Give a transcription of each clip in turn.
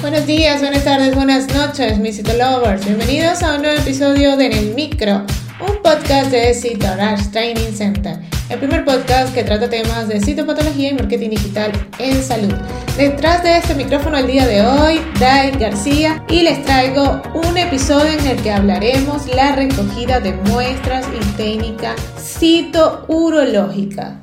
Buenos días, buenas tardes, buenas noches, mis Lovers. Bienvenidos a un nuevo episodio de En el Micro, un podcast de Citorash Training Center. El primer podcast que trata temas de citopatología y marketing digital en salud. Detrás de este micrófono el día de hoy, Dai García, y les traigo un episodio en el que hablaremos la recogida de muestras y técnica citourológica.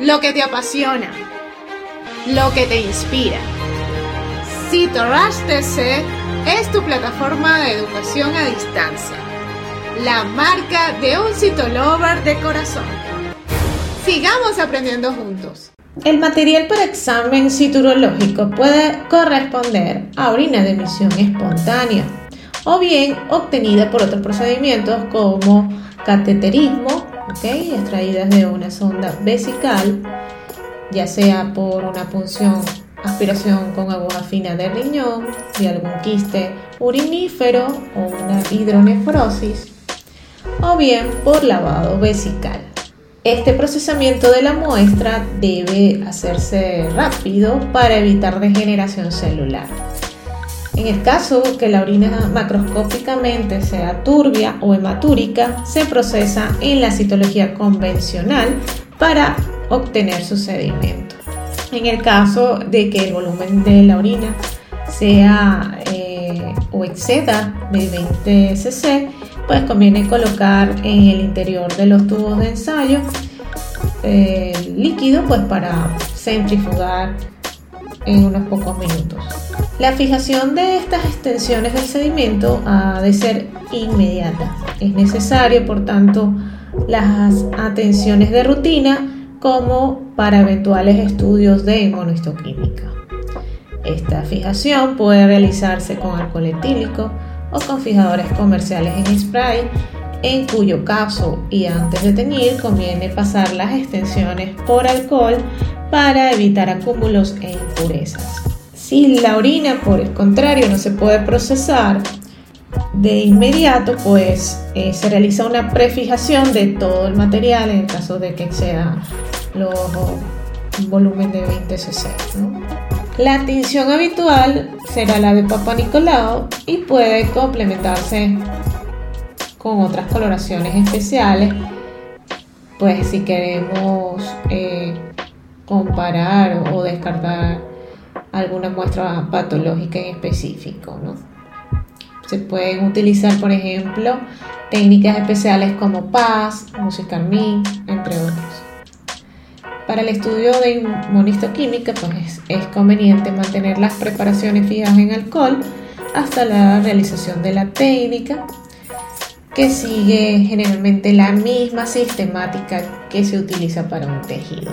lo que te apasiona, lo que te inspira. CitoRush TC es tu plataforma de educación a distancia, la marca de un citolover de corazón. Sigamos aprendiendo juntos. El material para examen citurológico puede corresponder a orina de emisión espontánea o bien obtenida por otros procedimientos como cateterismo, extraídas de una sonda vesical, ya sea por una punción, aspiración con aguja fina de riñón, de algún quiste urinífero o una hidronefrosis, o bien por lavado vesical. Este procesamiento de la muestra debe hacerse rápido para evitar degeneración celular. En el caso que la orina macroscópicamente sea turbia o hematúrica, se procesa en la citología convencional para obtener su sedimento. En el caso de que el volumen de la orina sea eh, o exceda de 20 cc, pues conviene colocar en el interior de los tubos de ensayo eh, líquido pues para centrifugar en unos pocos minutos. La fijación de estas extensiones del sedimento ha de ser inmediata. Es necesario, por tanto, las atenciones de rutina como para eventuales estudios de inmunohistoquímica. Esta fijación puede realizarse con alcohol etílico o con fijadores comerciales en spray, en cuyo caso y antes de teñir conviene pasar las extensiones por alcohol para evitar acúmulos e impurezas. Si la orina, por el contrario, no se puede procesar de inmediato, pues eh, se realiza una prefijación de todo el material en caso de que exceda los volumen de 20 cc. La tinción habitual será la de Papa Nicolau y puede complementarse con otras coloraciones especiales, pues si queremos eh, comparar o descartar alguna muestra patológica en específico. ¿no? Se pueden utilizar, por ejemplo, técnicas especiales como PAS, musicarmín, entre otros. Para el estudio de inmunistoquímica, pues es conveniente mantener las preparaciones fijas en alcohol hasta la realización de la técnica, que sigue generalmente la misma sistemática que se utiliza para un tejido.